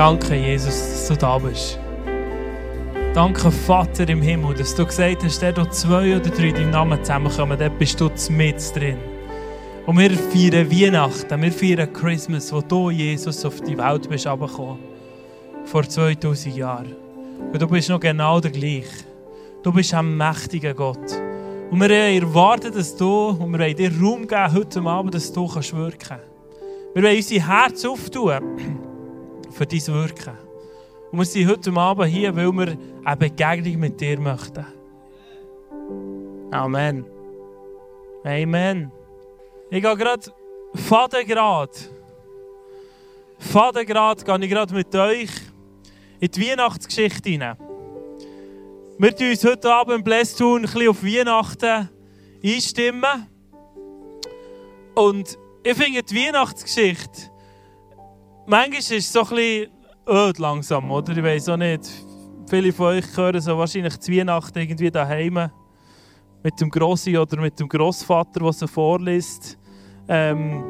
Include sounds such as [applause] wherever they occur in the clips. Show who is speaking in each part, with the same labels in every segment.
Speaker 1: Danke, Jesus, dass du da bist. Danke, Vater im Himmel, dass du gesagt hast, der zwei oder drei deinem Namen zusammenkommen, dort bist du mit drin. Und wir feiern Weihnachten, wir feiern Christmas, wo du, Jesus, auf die Welt bist herabgekommen. Vor 2000 Jahren. Und du bist noch genau der gleiche. Du bist ein mächtiger Gott. Und wir erwarten, dass du, und wir wollen dir Raum geben heute Abend, dass du kannst wirken kannst. Wir wollen unser Herz auftun für dein Wirken. Und wir sind heute Abend hier, weil wir eine Begegnung mit dir möchten. Amen. Amen. Ich gehe gerade Fadengrad. Fadengrad gehe ich gerade mit euch in die Weihnachtsgeschichte hinein. Wir tun uns heute Abend im Blästun ein bisschen auf Weihnachten einstimmen. Und ich finde die Weihnachtsgeschichte, manchmal ist es so ein bisschen öd langsam, oder? Ich weiß auch nicht. Viele von euch hören so wahrscheinlich zu Weihnachten irgendwie daheim mit dem Grossi oder mit dem Großvater, der sie vorliest. Ähm,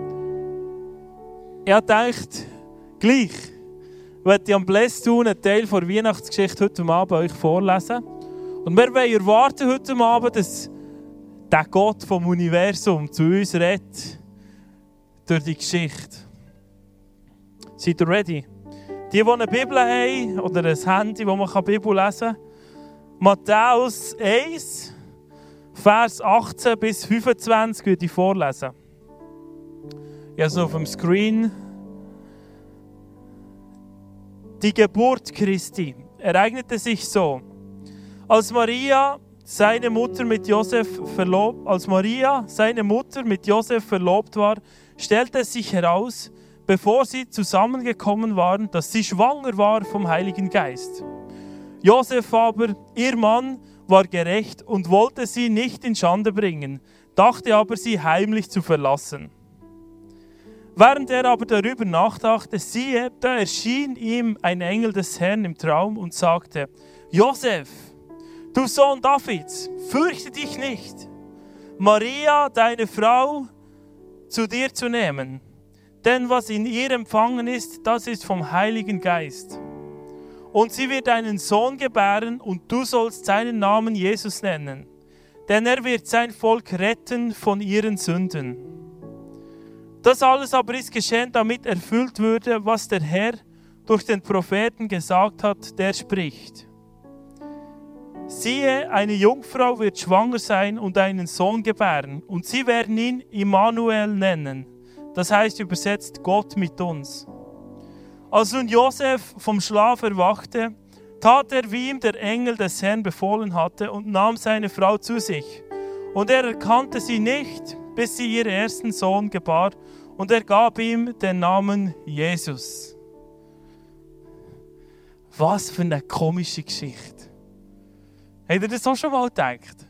Speaker 1: habe gedacht, gleich, werde ich am Bless tun, einen Teil der Weihnachtsgeschichte heute Abend euch vorlesen. Und wir wollen erwarten heute Abend, dass der Gott vom Universum zu uns redet durch die Geschichte. Seid ihr ready? Die, die eine Bibel haben oder ein Handy, wo man die Bibel lesen kann, Matthäus 1, Vers 18 bis 25 würde ich vorlesen. Ich habe es auf dem Screen. Die Geburt Christi ereignete sich so. Als Maria seine Mutter mit Josef verlobt, als Maria seine Mutter mit Josef verlobt war, stellte es sich heraus, bevor sie zusammengekommen waren, dass sie schwanger war vom Heiligen Geist. Josef aber, ihr Mann, war gerecht und wollte sie nicht in Schande bringen, dachte aber, sie heimlich zu verlassen. Während er aber darüber nachdachte, siehe, da erschien ihm ein Engel des Herrn im Traum und sagte, Josef, Du Sohn Davids, fürchte dich nicht, Maria, deine Frau, zu dir zu nehmen. Denn was in ihr empfangen ist, das ist vom Heiligen Geist. Und sie wird einen Sohn gebären, und du sollst seinen Namen Jesus nennen. Denn er wird sein Volk retten von ihren Sünden. Das alles aber ist geschehen, damit erfüllt würde, was der Herr durch den Propheten gesagt hat, der spricht. Siehe, eine Jungfrau wird schwanger sein und einen Sohn gebären, und sie werden ihn Immanuel nennen. Das heißt übersetzt Gott mit uns. Als nun Josef vom Schlaf erwachte, tat er, wie ihm der Engel des Herrn befohlen hatte, und nahm seine Frau zu sich. Und er erkannte sie nicht, bis sie ihren ersten Sohn gebar, und er gab ihm den Namen Jesus. Was für eine komische Geschichte. Habt ihr das auch schon mal gedacht?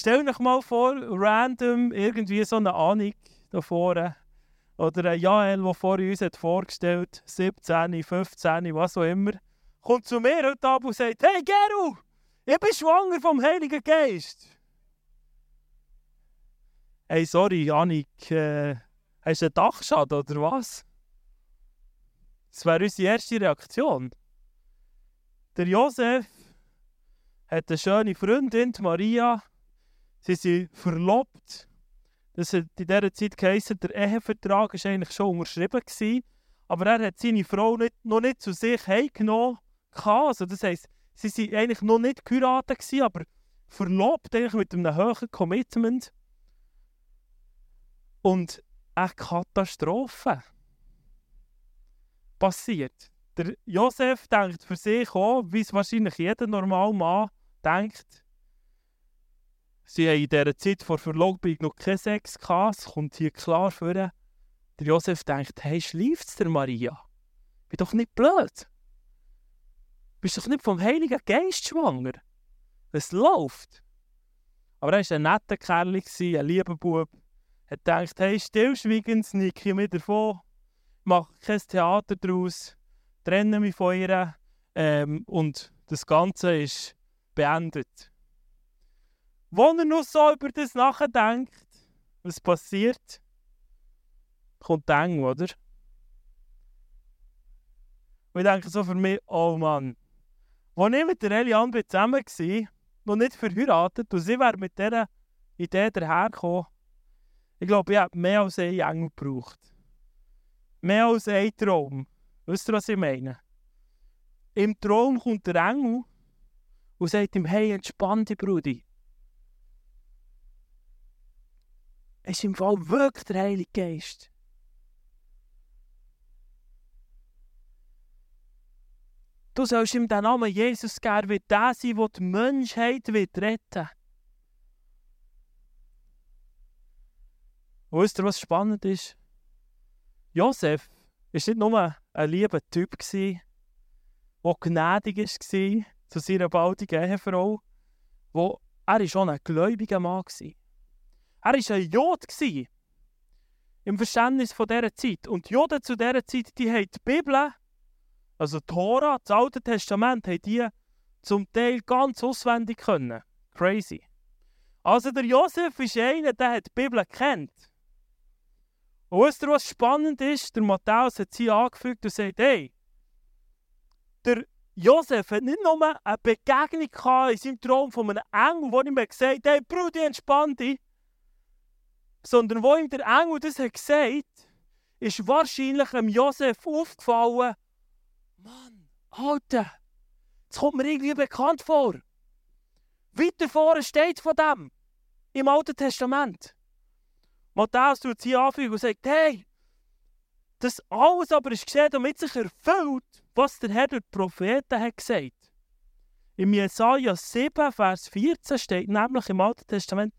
Speaker 1: Stell euch mal vor, random irgendwie so eine Ahnung da vorne. Oder ein Jael, der vor uns hat vorgestellt 17, 15, was auch immer, kommt zu mir heute Abend und sagt: Hey Geru, ich bin schwanger vom Heiligen Geist. Hey, sorry, Janik, äh, hast du einen Dachschaden oder was? Das wäre unsere erste Reaktion. Der Josef hat eine schöne Freundin, Maria. Sie sind verlobt. Das hat in dieser Zeit geheißen, der Ehevertrag war eigentlich schon unterschrieben. Gewesen, aber er hat seine Frau nicht, noch nicht zu sich heimgenommen. Also das heisst, sie waren eigentlich noch nicht geheiratet, gewesen, aber verlobt eigentlich mit einem hohen Commitment. Und eine Katastrophe passiert der Josef denkt für sich auch, wie es wahrscheinlich jeder normale Mann denkt. Sie haben in dieser Zeit vor Verlobung noch keinen Sex gehabt, es kommt hier klar vor. Der Josef denkt, hey, schläft es der Maria? Bin doch nicht blöd. Bist doch nicht vom Heiligen Geist schwanger. Es läuft. Aber er war ein netter Kerl, ein lieber Bub. Er denkt, hey, stillschweigend sneak ich mir davon, mache kein Theater daraus trenne mich von ihr ähm, und das Ganze ist beendet. Wenn er noch so über das nachdenkt, was passiert, kommt eng, oder? Und ich denke so für mich, oh Mann. Als ich mit der Eliane zusammen war, noch nicht verheiratet, und sie wäre mit dieser Idee dahergekommen, ich glaube, ich habe mehr als einen Engel gebraucht. Mehr als einen Traum. Wisst ihr, was ich meine? Im Traum kommt der Engel und sagt ihm, hey, entspann dich, Brudi. Es ist im Fall wirklich der Heilige Geist. Du sollst ihm den Namen Jesus geben, wird der sein, der die Menschheit wird retten Und wisst ihr, was spannend ist? Josef war nicht nur ein lieber Typ, der gnädig war zu seiner baldigen Ehefrau, wo er war auch ein gläubiger Mann. war. Er war ein Jod im Verständnis von dieser Zeit. Und die Juden zu dieser Zeit, die haben die Bibel, also die Tora, das Alte Testament, haben die zum Teil ganz auswendig können. Crazy. Also der Josef ist einer, der hat die Bibel kennt. Und wisst ihr, was spannend ist? Der Matthäus hat sie angefügt und sagt, hey, der Josef hat nicht nur eine Begegnung in seinem Traum von einem Engel, wo ihm gesagt hat, hey Bruder, entspann dich, sondern wo ihm der Engel das hat gesagt, ist wahrscheinlich dem Josef aufgefallen, Mann, Alter, das kommt mir irgendwie bekannt vor. Weiter vorne steht von dem im Alten Testament. Matthäus tut sie anfügen und sagt, hey, das alles aber ist gesehen, damit sich erfüllt, was der Herr durch die Propheten hat gesagt. Im Jesaja 7, Vers 14 steht nämlich im Alten Testament,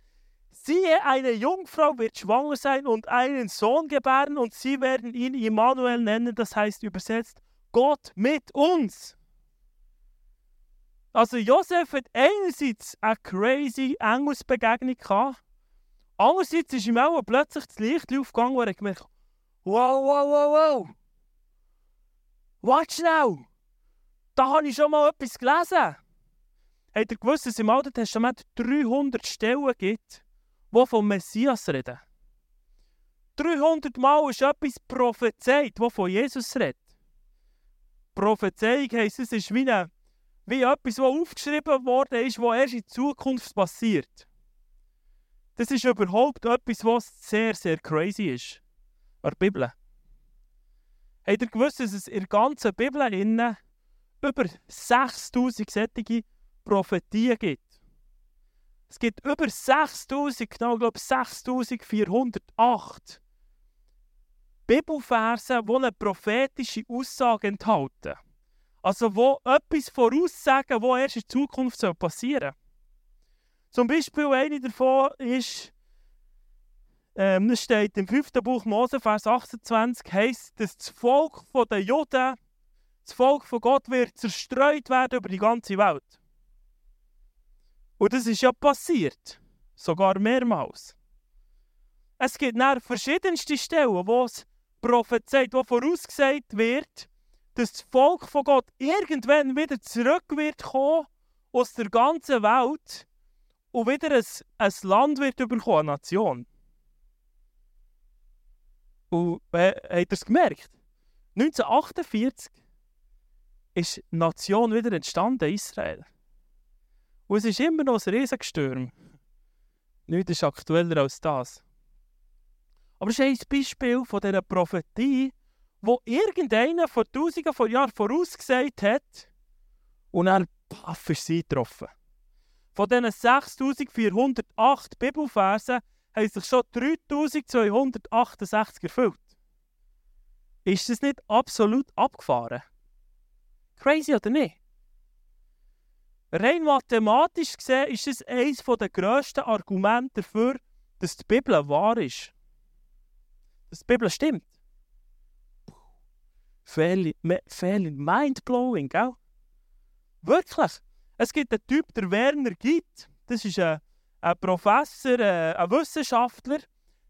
Speaker 1: Siehe, eine Jungfrau wird schwanger sein und einen Sohn gebären und sie werden ihn Immanuel nennen, das heißt übersetzt Gott mit uns. Also Josef hat einerseits eine crazy Engelsbegegnung gehabt, andererseits ist ihm auch plötzlich das Licht aufgegangen, wo er gemerkt wow, wow, wow, wow. Warte schnell, da habe ich schon mal etwas gelesen. Habt ihr gewusst, dass es im Alten Testament 300 Stellen gibt, die vom Messias reden? 300 Mal ist etwas prophezeit, das von Jesus redet. Prophezeiung heisst, es ist wie, eine, wie etwas, das aufgeschrieben worden ist, was erst in Zukunft passiert. Das ist überhaupt etwas, was sehr, sehr crazy ist. An Bibel. Habt ihr gewusst, dass es in der ganzen Bibel innen über 6000 solche Prophetien gibt? Es gibt über 6000, genau glaube 6408 Bibelverse, die eine prophetische Aussage enthalten. Also wo etwas voraussagen, was erst in Zukunft passieren soll. Zum Beispiel eine davon ist, ähm, das steht im 5. Buch Mose, Vers 28, heisst, dass das Volk der Juden, das Volk von Gott wird zerstreut werden über die ganze Welt. Und das ist ja passiert. Sogar mehrmals. Es gibt dann verschiedenste Stellen, wo es prophezeit, wo vorausgesagt wird, dass das Volk von Gott irgendwann wieder zurück wird kommen aus der ganzen Welt und wieder ein, ein Land wird bekommen, eine Nation. Und äh, habt ihr es gemerkt? 1948 ist die Nation wieder entstanden, Israel. Und es ist immer noch ein Riesensturm. Nichts ist aktueller als das. Aber es ist ein Beispiel von dieser Prophetie, wo irgendeiner vor Tausenden von Jahren vorausgesagt hat und dann paff ist sie getroffen. Von diesen 6408 Bibelversen haben sich schon 3268 erfüllt. Ist das nicht absolut abgefahren? Crazy oder nicht? Rein mathematisch gesehen ist es eines der grössten Argumente dafür, dass die Bibel wahr ist. Dass die Bibel stimmt. Fairly, mind-blowing, gell? Wirklich. Es gibt einen Typ, der Werner Gitt. Das ist ein, ein Professor, äh, ein Wissenschaftler.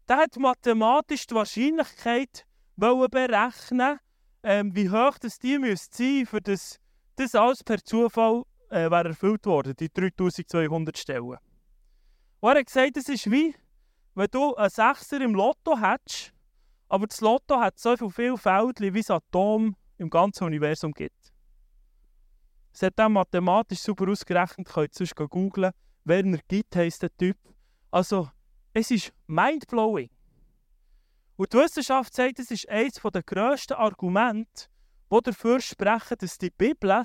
Speaker 1: Der hat mathematisch die Wahrscheinlichkeit berechnen, ähm, wie hoch das die müsste für das, das alles per Zufall äh, wäre erfüllt worden, die 3200 Stellen. Und er hat gesagt, es ist wie, wenn du einen Sechser im Lotto hättest, aber das Lotto hat so viele Feldchen wie das Atom im ganzen Universum gibt. Es hat dann mathematisch super ausgerechnet, könnt ihr sonst googeln. Werner Gitt heisst der Typ. Also, es ist mindblowing. Und die Wissenschaft sagt, es ist eines der grössten Argumente, die dafür sprechen, dass die Bibel,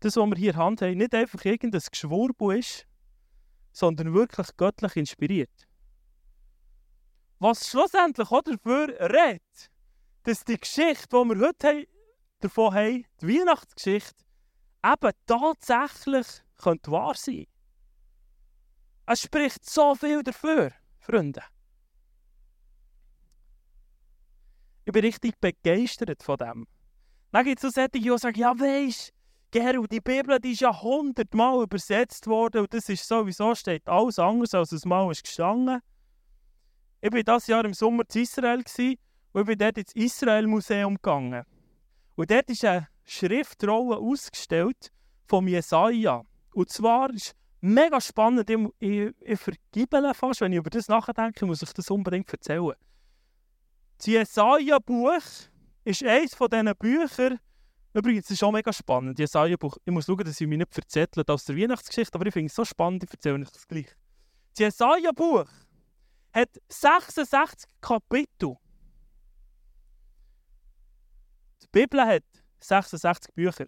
Speaker 1: das, was wir hier Hand haben, nicht einfach irgendein Geschwurbel ist, sondern wirklich göttlich inspiriert. Was schlussendlich auch dafür redet, dass die Geschichte, die wir heute haben, davon haben, die Weihnachtsgeschichte, eben tatsächlich könnte wahr sein Es spricht so viel dafür, Freunde. Ich bin richtig begeistert von dem. Dann gibt es so solche, die sagen, ja weisst, Gerald, die Bibel die ist ja hundertmal übersetzt worden und das ist sowieso, steht alles anders, als es mal ist gestanden. Ich war dieses Jahr im Sommer in Israel und ich bin dort ins Israel-Museum gegangen. Und dort ist eine Schriftrolle ausgestellt von Jesaja. Und zwar ist mega spannend, ich, ich, ich vergibele fast, wenn ich über das nachdenke, muss ich das unbedingt erzählen. Das Jesaja-Buch ist eines von diesen Büchern, übrigens das ist auch mega spannend, Jesaja-Buch, ich muss schauen, dass ich mich nicht verzettle aus der Weihnachtsgeschichte, aber ich finde es so spannend, ich erzähle euch das gleich. Das Jesaja-Buch hat 66 Kapitel. Die Bibel hat 66 Bücher.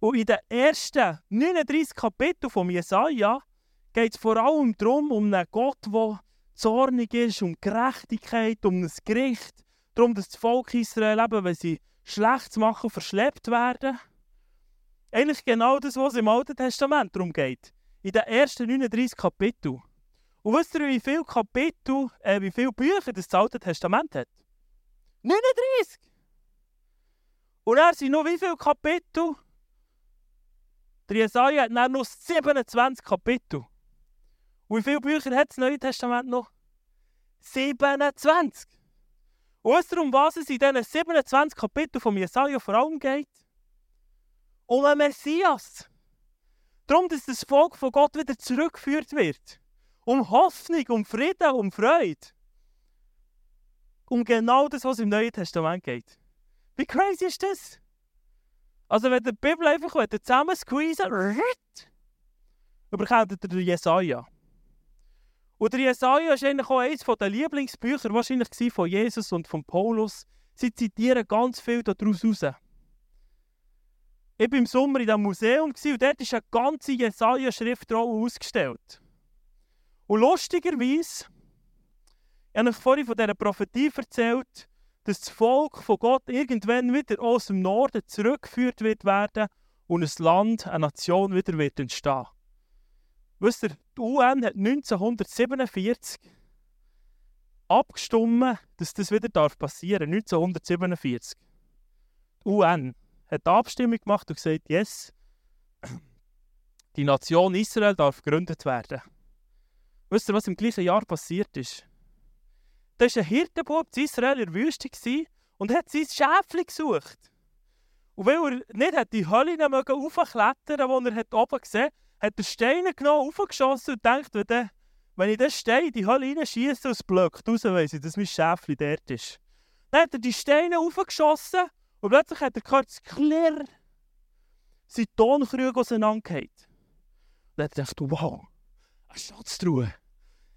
Speaker 1: Und in den ersten 39 Kapiteln von Jesaja geht es vor allem darum, um einen Gott, der zornig ist, um Gerechtigkeit, um ein Gericht, darum, dass das Volk Israel eben, wenn sie Schlechtes machen, verschleppt werden. Eigentlich genau das, was im Alten Testament darum geht. In den ersten 39 Kapiteln. Und wisst ihr, wie viele Kapitel, äh, wie viele Bücher das Alte Testament hat? 39! Und er sind noch wie viele Kapitel? Der Jesaja hat dann noch 27 Kapitel. Und wie viele Bücher hat das Neue Testament noch? 27. Und wisst ihr, um was es in diesen 27 Kapiteln von Jesaja vor allem geht? Um einen Messias. Darum, dass das Volk von Gott wieder zurückgeführt wird. Um Hoffnung, um Frieden, um Freude. Um genau das, was im Neuen Testament geht. Wie crazy ist das? Also, wenn die Bibel einfach zusammen squeezen, überkommt ihr Jesaja. Und der Jesaja ist eigentlich auch eines der Lieblingsbücher wahrscheinlich von Jesus und von Paulus. Sie zitieren ganz viel daraus raus. Ich war im Sommer in diesem Museum und dort ist eine ganze Jesaja-Schriftrolle ausgestellt. Und lustigerweise, ich habe euch vorhin von dieser Prophetie erzählt, dass das Volk von Gott irgendwann wieder aus dem Norden zurückgeführt wird werden und ein Land, eine Nation wieder wird entstehen. Wisst ihr, die UN hat 1947 abgestimmt, dass das wieder passieren darf. 1947. Die UN hat eine Abstimmung gemacht und gesagt, yes, die Nation Israel darf gegründet werden. Wisst ihr, was im gleichen Jahr passiert ist? Da war ein Hirtenbub in Israel in der Wüste und hat sein Schäfchen gesucht. Und weil er nicht die Hölle raufklettern konnte, die er oben gesehen hat, hat er Steine genommen, aufgeschossen und denkt, wenn, wenn ich den Stein in die Hölle reinschieße und es blöckt raus, weiss ich, dass mein Schäfchen dort ist. Dann hat er die Steine aufgeschossen und plötzlich hat er gehört, klirr, sein Tonkrüge auseinandergeht. Dann hat er gedacht, wow, eine Schatztruhe.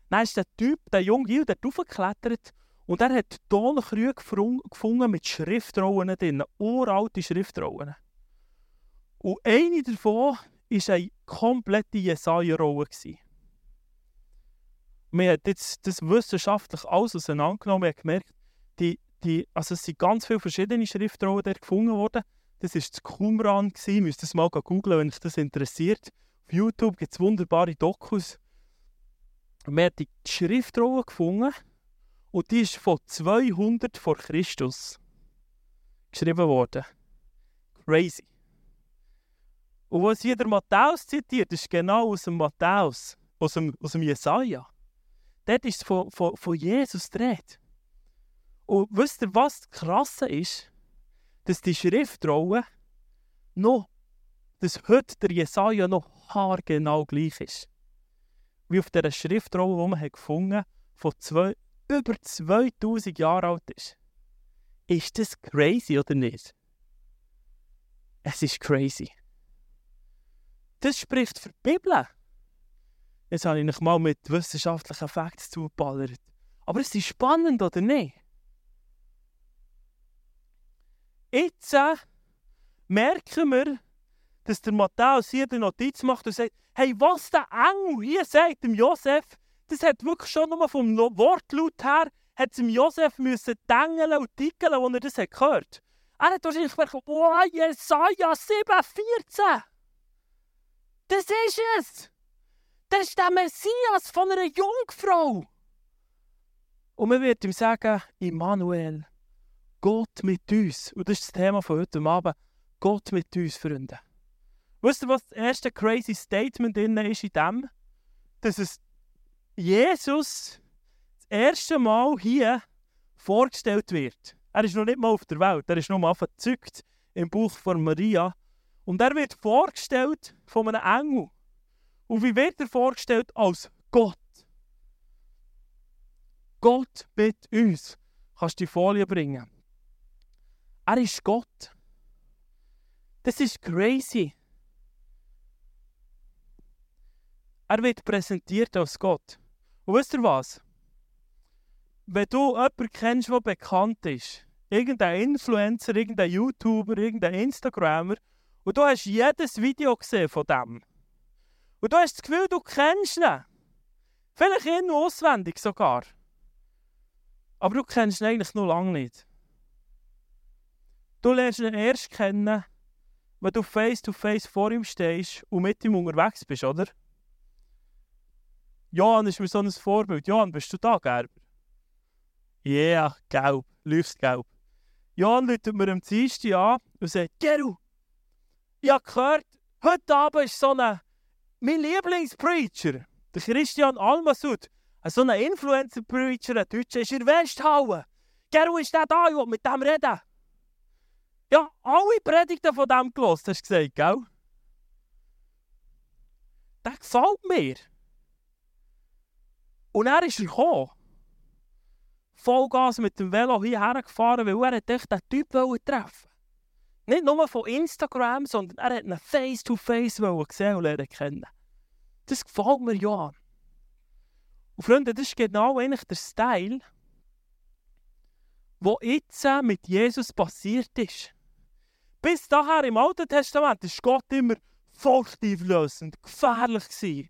Speaker 1: Dann ist der Typ, der junge Gil, der hochgeklettert und er hat Tonkrüge gefunden mit Schriftrollen drin, uralte Schriftrollen. Und eine davon war eine komplette Jesaja-Rolle. Man hat jetzt das wissenschaftlich alles auseinandergenommen. Hat gemerkt, die, die, also es sind ganz viele verschiedene Schriftrollen dort gefunden worden. Das war das Qumran. Ihr müsst das mal googeln, wenn euch das interessiert. Auf YouTube gibt es wunderbare Dokus. Man hat die Schriftrolle gefunden und die ist von 200 vor Christus geschrieben worden. Crazy. Und was hier der Matthäus zitiert, ist genau aus dem Matthäus, aus dem, aus dem Jesaja. Dort ist von, von, von Jesus dreht. Und wisst ihr, was das Krasse ist? Dass die Schriftrolle noch, dass heute der Jesaja noch haargenau gleich ist. Wie auf dieser Schriftrolle, die man hat gefunden hat, von zwei, über 2000 Jahren alt ist. Ist das crazy oder nicht? Es ist crazy. Das spricht für die Bibel. Jetzt habe ich noch mal mit wissenschaftlichen Facts zugeballert. Aber es ist spannend, oder nicht? Jetzt äh, merken wir, dass der Matthäus hier die Notiz macht und sagt, hey, was der Engel hier sagt, dem Josef, das hat wirklich schon nur vom Wortlaut her, hat dem Josef müssen dengeln und tickeln, als er das hat gehört Er hat wahrscheinlich gedacht, wow, Jesaja 7,14. Das ist es. Das ist der Messias von einer Jungfrau. Und man wird ihm sagen, Immanuel, Gott mit uns. Und das ist das Thema von heute Abend. Gott mit uns, Freunde. Wisst ihr, was das erste crazy Statement drin ist in dem? Dass es Jesus das erste Mal hier vorgestellt wird. Er ist noch nicht mal auf der Welt, er ist noch mal verzückt im Buch von Maria. Und er wird vorgestellt von einem Engel. Und wie wird er vorgestellt? Als Gott. Gott mit uns. Kannst du die Folie bringen? Er ist Gott. Das ist crazy. Er wird präsentiert als Gott. Und wisst ihr was? Wenn du jemanden kennst, der bekannt ist, irgendein Influencer, irgendein YouTuber, irgendein Instagrammer, und du hast jedes Video gesehen von dem. Und du hast das Gefühl, du kennst ihn. Vielleicht ihn auswendig sogar. Aber du kennst ihn eigentlich noch lange nicht. Du lernst ihn erst kennen, wenn du face to face vor ihm stehst und mit ihm unterwegs bist, oder? Johann ist mir so ein Vorbild. Johann, bist du da, Gerber? Ja, yeah, gelb, leuchtgelb. Johann läutet mir am Dienstag an und sagt, Geru, ich habe gehört, heute Abend ist so ein, mein Lieblingspreacher, der Christian Almasud, so ein Influencer-Preacher, ein Deutscher, ist in Westhauen. Geru, ist der da? Ich will mit dem reden. Ja, alle Predigten von dem gelost, hast du gesagt, gell? Der gefällt mir. Und er ist gekommen. Vollgas mit dem Velo hierher gefahren, weil er diesen Typ treffen Nicht nur von Instagram, sondern er hat ihn face-to-face -face gesehen und kennen. Das gefällt mir ja an. Und Freunde, das ist genau der Style, der jetzt mit Jesus passiert ist. Bis daher im Alten Testament war Gott immer furchtauflösend, gefährlich. Gewesen.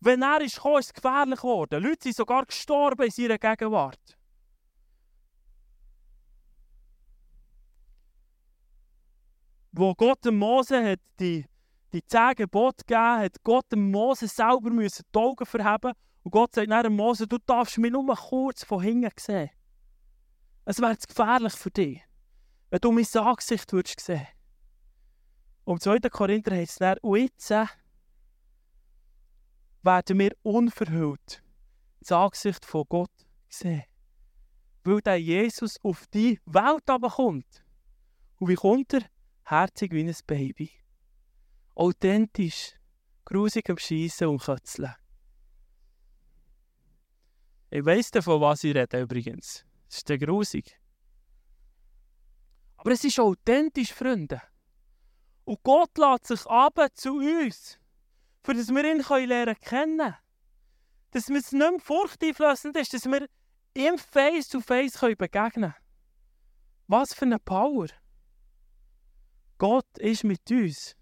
Speaker 1: Wenn er ist gekommen, ist es gefährlich geworden. Leute sind sogar gestorben in seiner Gegenwart. Wo Gott dem Mose hat die, die zehn Gebote gegeben hat, Gott dem Mose selber müssen die Augen verheben und Gott sagt dann Mose, du darfst mich nur kurz von hinten sehen. Es wäre gefährlich für dich, wenn du mein Angesicht würdest sehen. Und im 2. Korinther heißt es dann, und jetzt werden wir unverhüllt das Angesicht von Gott sehen. Weil der Jesus auf die Welt kommt. Und wie kommt er? Herzig wie ein Baby. Authentisch, grusig am Schießen und Kötzeln. Ich weiss von was ich rede übrigens. Das ist der grusig. Aber es ist authentisch, Freunde. Und Gott lädt sich ab zu uns für dass wir ihn lernen kennen Dass es nicht mehr furchteinflößend ist, dass wir ihm face to face begegnen können. Was für eine Power! Gott ist mit uns.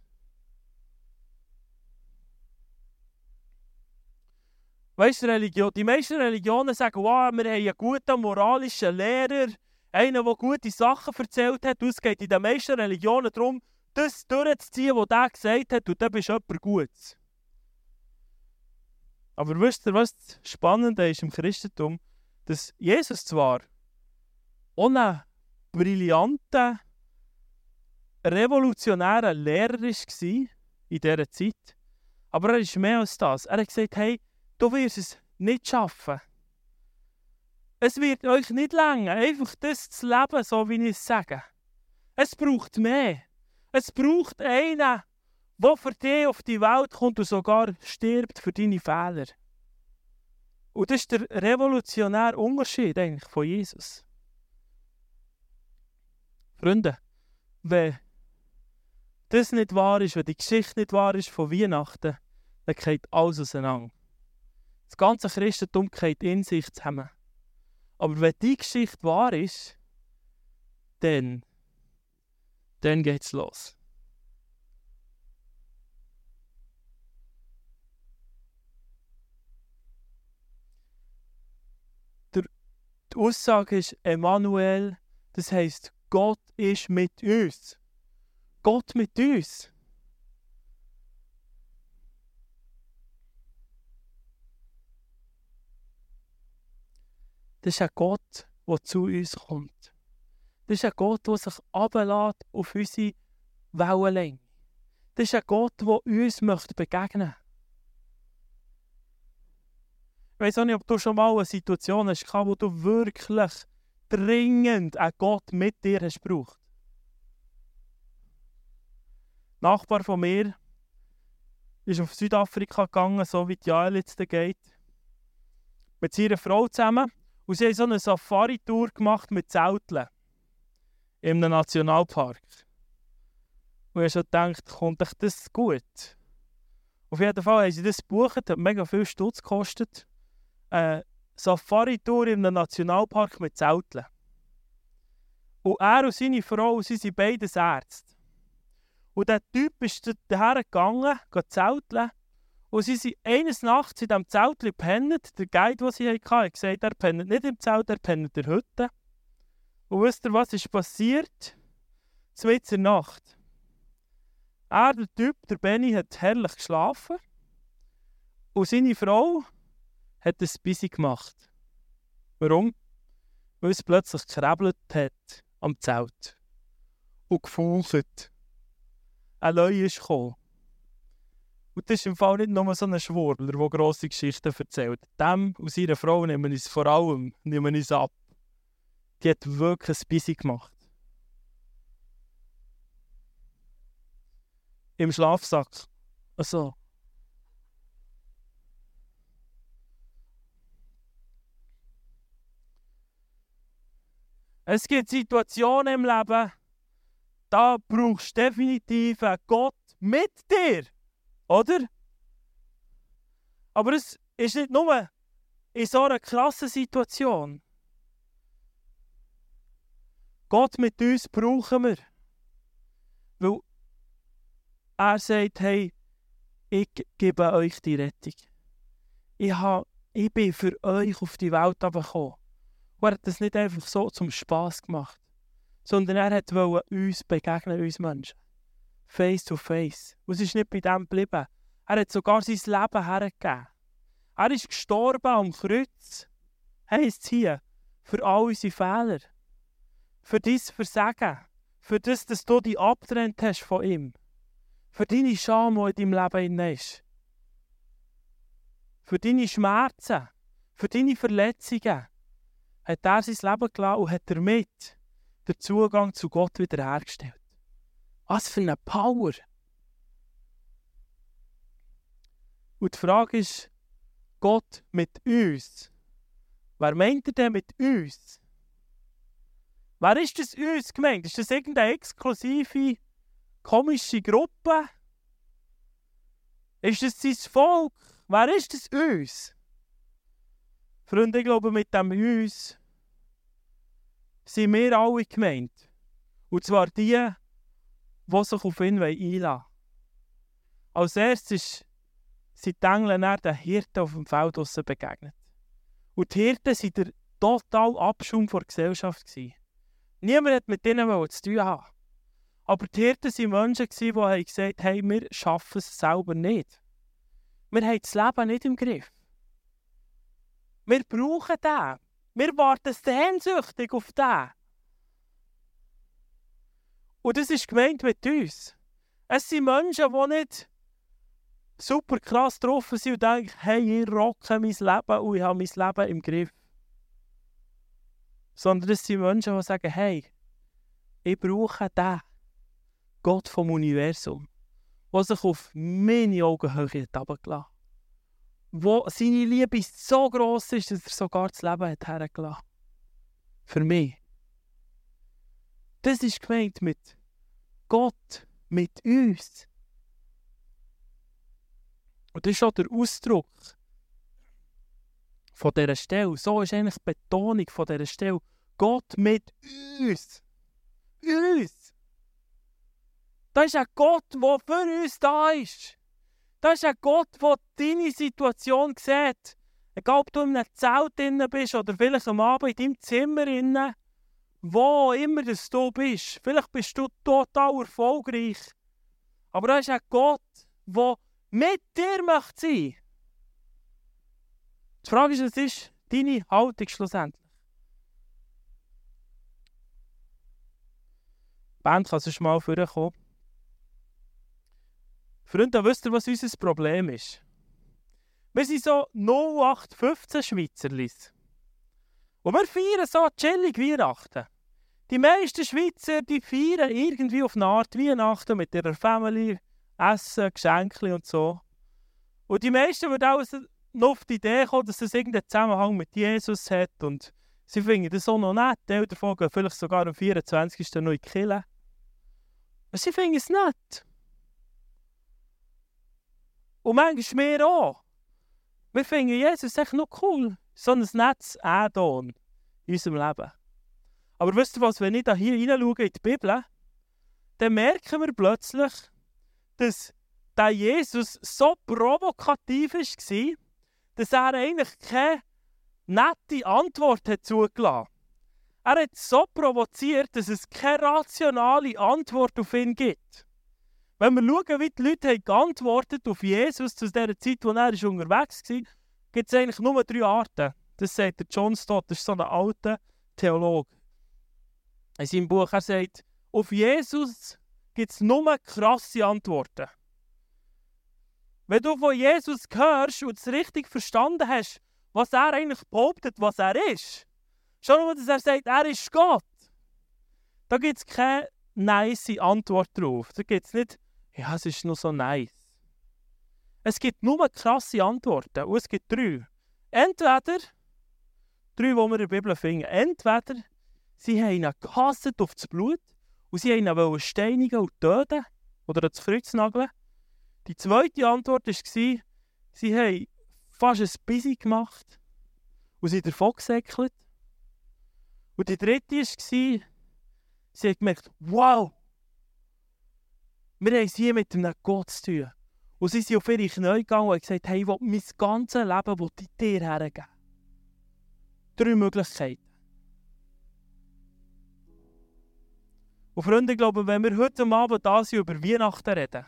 Speaker 1: Weißt du, Religion, die meisten Religionen sagen, wow, wir haben einen guten moralischen Lehrer, einen, der gute Sachen erzählt hat. Es geht in den meisten Religionen darum, das durchzuziehen, was der gesagt hat, und dann bist du jemand Gutes. Aber wisst ihr, was das Spannende ist im Christentum? Dass Jesus zwar ohne brillanter, revolutionärer Lehrer war in dieser Zeit, aber er ist mehr als das. Er hat gesagt, hey, du wirst es nicht schaffen. Es wird euch nicht länger, einfach das zu leben, so wie ich es sage. Es braucht mehr. Es braucht einen, der für dich auf die Welt kommt und sogar stirbt für deine Fehler. Und das ist der revolutionäre Unterschied eigentlich von Jesus. Freunde, wenn das nicht wahr ist, wenn die Geschichte nicht wahr ist von Weihnachten, dann geht alles auseinander. Das ganze Christentum geht in sich zusammen. Aber wenn die Geschichte wahr ist, dann, dann geht's los. Die Aussage ist Emmanuel, das heißt Gott ist mit uns. Gott mit uns. Das ist ein Gott, der zu uns kommt. Das ist ein Gott, der sich ablädt auf unsere Wellenlänge. Das ist ein Gott, der uns möchte begegnen möchte. Ich weiß auch nicht, ob du schon mal eine Situation hast, wo du wirklich dringend einen Gott mit dir hast gebraucht. Nachbar von mir ist auf Südafrika gegangen, so wie die Jael jetzt geht. Mit seiner Frau zusammen. Und sie haben so eine Safari-Tour gemacht mit Zelteln. Einem Nationalpark. Und ich habe schon gedacht, kommt euch das gut? Auf jeden Fall haben sie das gebucht, hat mega viel Stutz gekostet. Eine Safari-Tour einem Nationalpark mit Zelteln. Und er und seine Frau, sie sind beide Ärzte. Und der Typ ist daher gegangen, zelteln. Und sie sind eines Nachts in diesem Zelt gepennt. Der Guide, den sie hatten, hat gesagt, er pennt nicht im Zelt, er pennt in der Hütte. Und wisst ihr, was ist passiert? Zweit in der Nacht. Er, der Typ, der Benny, hat herrlich geschlafen. Und seine Frau hat es busy gemacht. Warum? Weil es plötzlich gekrebelt hat am Zelt. Und gefaucht. Ein Löwe ist gekommen. Und das ist im Fall nicht nur so ein Schwurbler, der grosse Geschichten erzählt. Dem und seiner Frau nehmen uns vor allem nehmen uns ab. Die hat wirklich ein Busy gemacht. Im Schlafsack. Also. Es gibt Situationen im Leben, da brauchst du definitiv einen Gott mit dir. Oder? Aber es ist nicht nur in so einer krassen Situation. Gott mit uns brauchen wir. Weil er sagt, hey, ich gebe euch die Rettung. Ich, habe, ich bin für euch auf die Welt gekommen. Und er hat das nicht einfach so zum Spaß gemacht, sondern er wollte uns begegnen, uns Menschen face to face. Und es ist nicht bei dem geblieben. Er hat sogar sein Leben hergegeben. Er ist gestorben am Kreuz. Heisst hier, für all unsere Fehler. Für dein Versagen. Für das, dass du dich abtrennt hast von ihm. Für deine Scham, die in deinem Leben ist. Für deine Schmerzen. Für deine Verletzungen. Hat er sein Leben gelassen und hat damit den Zugang zu Gott wiederhergestellt. Was für eine Power! Und die Frage ist, Gott mit uns. Wer meint er denn mit uns? Wer ist das uns gemeint? Ist das irgendeine exklusive, komische Gruppe? Ist das sein Volk? Wer ist das uns? Freunde, ich glaube, mit dem uns sind wir alle gemeint. Und zwar die, die sich auf ihn einlassen wollen. Als erstes sind die Engel den Hirten auf dem Feld begegnet. Und die Hirten waren der total Abschum der Gesellschaft. Niemand hat mit ihnen zu tun haben. Aber die Hirten waren Menschen, die gesagt haben, wir schaffen es selber nicht. Wir haben das Leben nicht im Griff. Wir brauchen den. Wir warten sehnsüchtig auf den. Und das ist gemeint mit uns. Es sind Menschen, die nicht super krass drauf sind und denken, hey, ich rocke mein Leben und ich habe mein Leben im Griff. Sondern es sind Menschen, die sagen, hey, ich brauche den Gott vom Universum, der sich auf meine Augenhöhe herabgelassen. Wo seine Liebe so gross ist, dass er sogar das Leben hat hergelassen. Für mich. Das ist gemeint mit Gott, mit uns. Und das ist auch der Ausdruck von dieser Stelle. So ist eigentlich die Betonung von dieser Stelle. Gott mit uns. Uns. Da ist ein Gott, der für uns da ist. Da ist ein Gott, der deine Situation sieht. Egal, ob du in einem Zelt drin bist oder vielleicht am Abend in deinem Zimmer drin, wo immer das du bist. Vielleicht bist du total erfolgreich. Aber da ist ein Gott, der mit dir möchte sein. Die Frage ist, was ist deine Haltung schlussendlich? Die Band kann sonst mal vorkommen. Freunde, wisst ihr, was unser Problem ist? Wir sind so 0815 Schweizerlis. Und wir feiern so chillig Weihnachten. Die meisten Schweizer die feiern irgendwie auf eine Art Weihnachten mit ihrer Family, Essen, Geschenke und so. Und die meisten würden auch noch auf die Idee kommen, dass das irgendeinen Zusammenhang mit Jesus hat. Und sie finden das auch noch nett. Teil davon gehen vielleicht sogar am 24. noch in die Kirche. Und sie finden es nett. Und manchmal wir auch. Wir finden Jesus echt noch cool. So ein nettes Add-on in unserem Leben. Aber wisst ihr was, wenn ich da hier in die Bibel, dann merken wir plötzlich, dass der Jesus so provokativ war, dass er eigentlich keine nette Antwort hat zugelassen Er hat so provoziert, dass es keine rationale Antwort auf ihn gibt. Wenn wir schauen, wie die Leute haben geantwortet auf Jesus zu der Zeit, wo er unterwegs war, gibt es eigentlich nur drei Arten. Das sagt der John Stott, das ist so ein alter Theologe. In seinem Buch, er sagt, auf Jesus gibt es nur krasse Antworten. Wenn du von Jesus hörst und es richtig verstanden hast, was er eigentlich behauptet, was er ist, schon nur, dass er sagt, er ist Gott, da gibt es keine nice Antwort drauf. Da gibt es nicht, ja, es ist nur so nice. Es gibt nur krasse Antworten und es gibt drei. Entweder, drei, die wir in der Bibel finden, entweder sie haben ihn gehasst auf das Blut und sie wollten ihn steinigen und töten oder ans Kreuz nageln. Die zweite Antwort war, sie haben fast ein Busy gemacht und sind davon gesäckelt. Und die dritte war, sie haben gemerkt, wow, wir haben es hier mit einem Gott zu tun. Und sie sind auf ihre Knie gegangen und gesagt, hey, ich will mein ganzes Leben will ich dir hergeben. Drei Möglichkeiten. Und Freunde, ich glaube, wenn wir heute Abend da sind, über Weihnachten reden,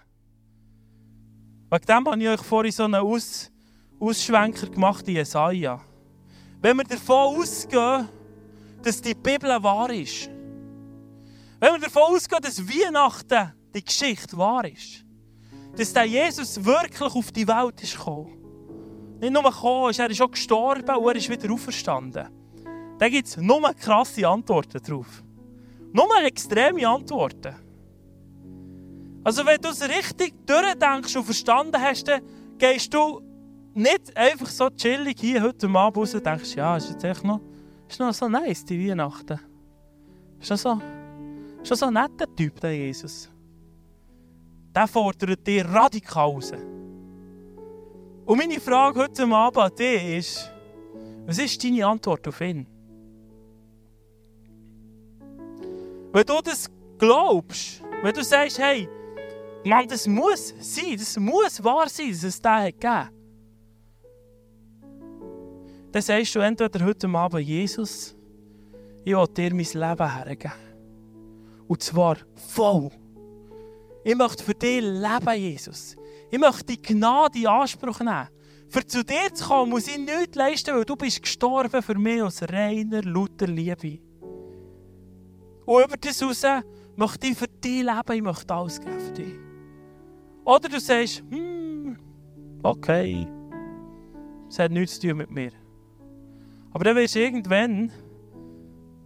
Speaker 1: wegen dem habe ich euch vorhin so einen Aus Ausschwenker gemacht in Jesaja. Wenn wir davon ausgehen, dass die Bibel wahr ist, wenn wir davon ausgehen, dass Weihnachten die Geschichte wahr ist. Dass der Jesus wirklich auf die Welt ist gekommen. Nicht nur gekommen ist, er ist auch gestorben und er ist wieder auferstanden. Da gibt es nur krasse Antworten drauf. Nur extreme Antworten. Also wenn du es richtig durchdenkst und verstanden hast, dann gehst du nicht einfach so chillig hier heute Abend raus und denkst, ja, ist jetzt echt noch, ist noch so nice, die Weihnachten. Ist noch so, ist noch so ein netter Typ, der Jesus der fordert dir radikal raus. Und meine Frage heute Abend an dich ist, was ist deine Antwort auf ihn? Wenn du das glaubst, wenn du sagst, hey, Mann, das muss sein, das muss wahr sein, dass es den hat gegeben dann sagst du entweder heute Abend, Jesus, ich will dir mein Leben hergeben. Und zwar voll. Ich möchte für dich leben, Jesus. Ich möchte die Gnade in Anspruch nehmen. Für zu dir zu kommen, muss ich nichts leisten, weil du bist gestorben für mich aus reiner, lauter Liebe. Und über das raus möchte ich für dich leben, ich möchte alles geben für dich. Oder du sagst, hm, okay, es hat nichts zu tun mit mir. Aber dann wirst du irgendwann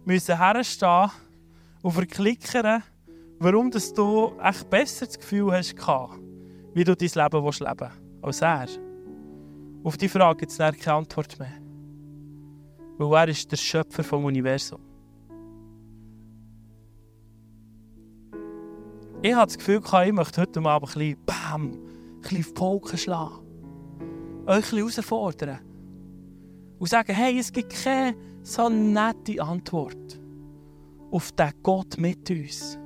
Speaker 1: müssen herstehen und verklickern, warum dass du echt besser das Gefühl hast, wie du dein Leben willst leben als er. Auf die Frage gibt es keine Antwort mehr. Weil er ist der Schöpfer vom Universum. Ich habe das Gefühl, ich möchte heute Abend ein bisschen, bam, ein bisschen schlagen. Euch ein bisschen herausfordern. Und sagen, hey, es gibt keine so nette Antwort auf den Gott mit uns.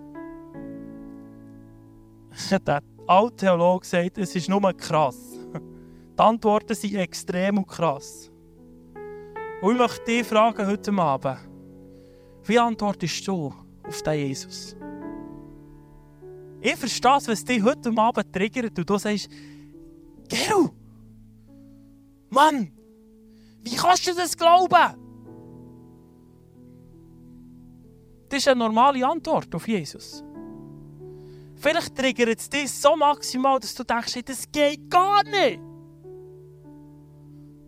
Speaker 1: [laughs] Der alte Theologe sagt, es ist nur krass. Die Antworten sind extrem und krass. Und ich möchte dich fragen heute Abend, wie antwortest du auf den Jesus? Ich verstehe es, was dich heute Abend triggert und du sagst, Gero, Mann, wie kannst du das glauben? Das ist eine normale Antwort auf Jesus. Vielleicht triggert es dich so maximal, dass du denkst, hey, das geht gar nicht.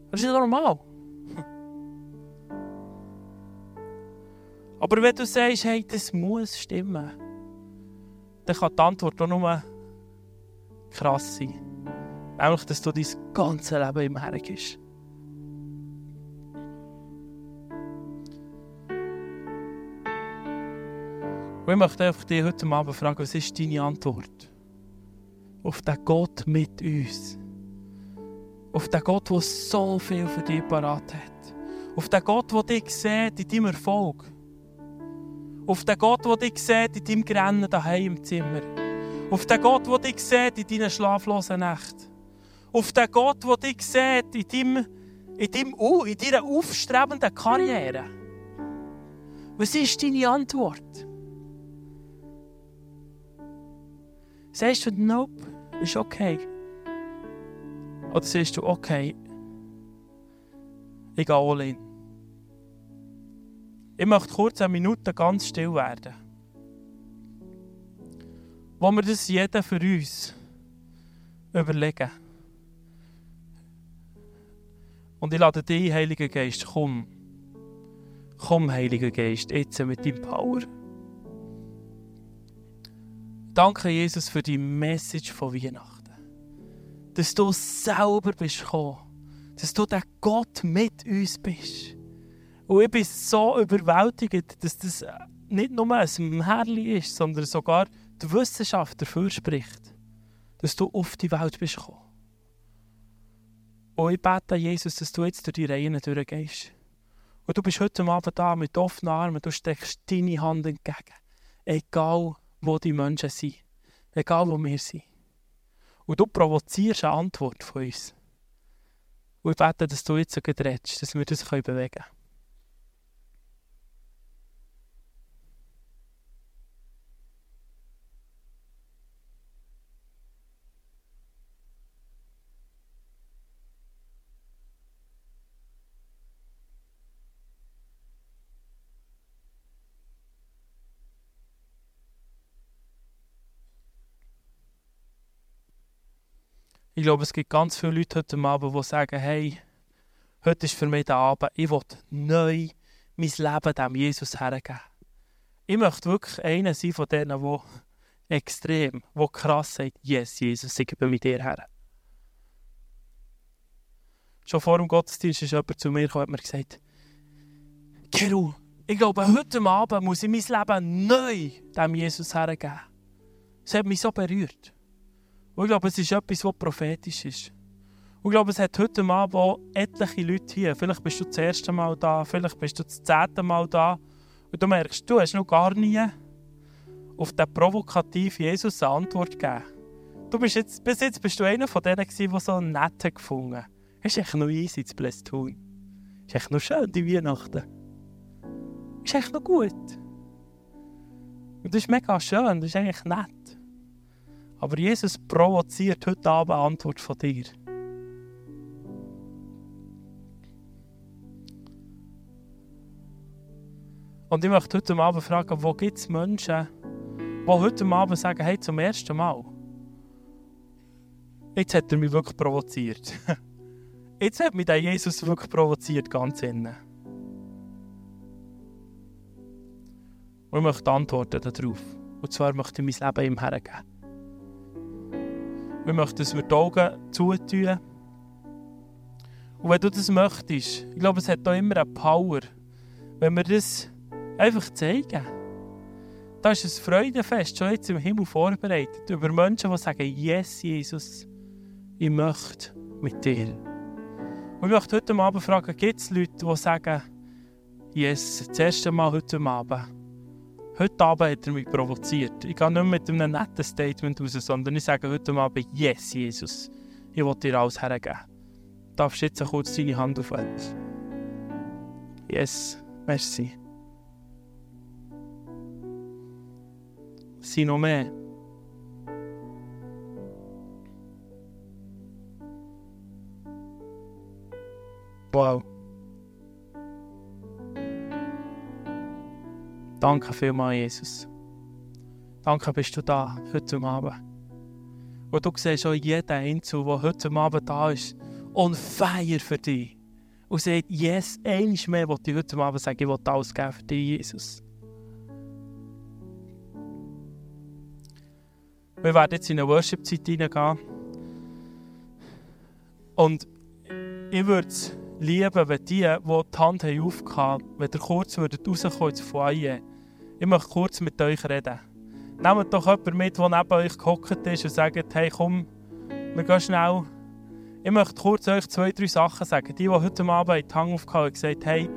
Speaker 1: Das ist normal. Aber wenn du sagst, hey, das muss stimmen, dann kann die Antwort auch nur krass sein. Nämlich, dass du dein ganzes Leben im Herren gibst. Und ich möchte einfach dich heute Abend fragen, was ist deine Antwort auf den Gott mit uns? Auf den Gott, der so viel für dich parat hat. Auf den Gott, der dich sieht in deinem Erfolg. Auf den Gott, der dich sieht in deinem Grennen daheim im Zimmer. Auf den Gott, der dich sieht in deinen schlaflosen Nächten. Auf den Gott, der dich sieht in, deinem, in, deinem, in deiner aufstrebenden Karriere. Was ist deine Antwort? Sagst du, nope, ist okay? Oder sagst du, okay, ich gehe all in? Ich möchte kurz eine Minute ganz still werden. Wo wir das jeder für uns überlegen. Und ich lade dich, Heiliger Geist, komm. Komm, Heiliger Geist, jetzt mit deinem Power. Danke, Jesus, für die Message von Weihnachten. Dass du selber bist gekommen. Dass du der Gott mit uns bist. Und ich bin so überwältigt, dass das nicht nur ein Märchen ist, sondern sogar die Wissenschaft dafür spricht, dass du auf die Welt bist gekommen. Und ich bete, Jesus, dass du jetzt durch die Reihen durchgehst. Und du bist heute Abend da mit offenen Armen, du steckst deine Hand entgegen. Egal, wo die Menschen sind. Egal, wo wir sind. Und du provozierst eine Antwort von uns. Und ich bete, dass du jetzt so redest, dass wir das bewegen können. Ich glaube, es gibt ganz viele Leute heute Abend, die sagen, hey, heute ist für mich der Abend, ich will neu mein Leben dem Jesus hergeben. Ich möchte wirklich einer sein von denen, der extrem, der krass sagt, yes, Jesus, ich gebe mit dir her. Schon vor dem Gottesdienst ist jemand zu mir gekommen und hat mir gesagt, Keru, ich glaube, heute Abend muss ich mein Leben neu dem Jesus hergeben. Es hat mich so berührt. Und ich glaube, es ist etwas, was prophetisch ist. Und ich glaube, es hat heute Abend auch etliche Leute hier. Vielleicht bist du das erste Mal da, vielleicht bist du das zehnte Mal da. Und du merkst, du hast noch gar nie auf den provokativen Jesus eine Antwort gegeben. Du bist jetzt, bis jetzt bist du einer von denen, der so nett gefunden hat. Es ist echt noch easy zu. Es ist echt noch schön, die Weihnachten. Ist echt noch gut. Und das ist mega schön, das ist eigentlich nett. Aber Jesus provoziert heute Abend eine Antwort von dir. Und ich möchte heute Abend fragen, wo gibt es Menschen, die heute Abend sagen, hey, zum ersten Mal, jetzt hat er mich wirklich provoziert. [laughs] Jetzt hat mich der Jesus wirklich provoziert, ganz innen. Und ich möchte antworten darauf. Und zwar möchte ich mein Leben ihm hergeben. Wir möchten, dass wir die Augen zutun. Und wenn du das möchtest, ich glaube, es hat da immer eine Power, wenn wir das einfach zeigen. Da ist ein Freudenfest schon jetzt im Himmel vorbereitet. Über Menschen, die sagen, yes, Jesus, ich möchte mit dir. Und ich möchte heute Abend fragen, gibt es Leute, die sagen, yes, das erste Mal heute Abend. Heute Abend hat er mich provoziert. Ich gehe nicht mit einem netten Statement raus, sondern ich sage heute Abend, yes, Jesus, ich will dir alles hergeben. Darfst du jetzt kurz deine Hand aufhalten? Yes, merci. Sind noch mehr? Wow. Danke vielmals, Jesus. Danke, bist du da heute Abend. Und du siehst auch jeden Einzel, der heute Abend da ist, on fire für dich. Und sagt, yes, eins mehr, was ich heute Abend sagen, ich will alles geben für dich, Jesus. Wir werden jetzt in eine Worship-Zeit hineingehen. Und ich würde es lieben, wenn die, die die Hand aufgehauen haben, wenn ihr kurz rauskommen ins Foyer. Ich möchte kurz mit euch reden. Nehmt doch jemanden mit, der neben euch gehockt ist und sagt, hey komm, wir gehen schnell. Ich möchte kurz euch zwei, drei Sachen sagen. Die, die heute Abend die Hand aufgehauen haben, gesagt, hey,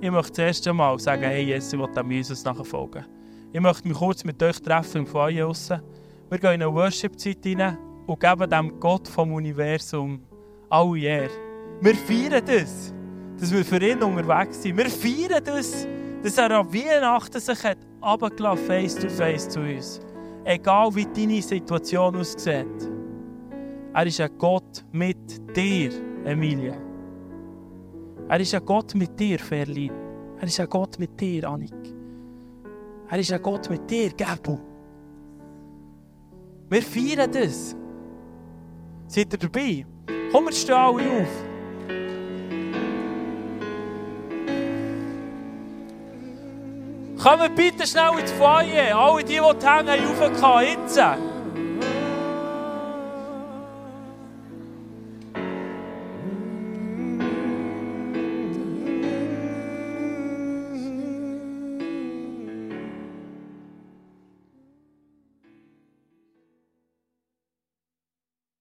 Speaker 1: ich möchte das erste Mal sagen, hey, Jesus, ich will dem Jesus nachfolgen. Ich möchte mich kurz mit euch treffen im Foyer draussen. Wir gehen in eine Worship-Zeit rein und geben dem Gott vom Universum alle Ehre. Wir feiern das, dass wir für ihn unterwegs sind. Wir feiern das, dass er an Weihnachten sich hat runtergelassen, face to face zu uns. Egal wie deine Situation aussieht. Er ist ein Gott mit dir, Emilia. Er ist ein Gott mit dir, Ferlin. Er ist ein Gott mit dir, Annik. Er ist ein Gott mit dir, Gabu. Wir feiern das. Seid ihr dabei? Kommt, wir stehen alle auf. Kommt bitte schnell ins Foyer. Alle die, die Hände raufgehauen jetzt.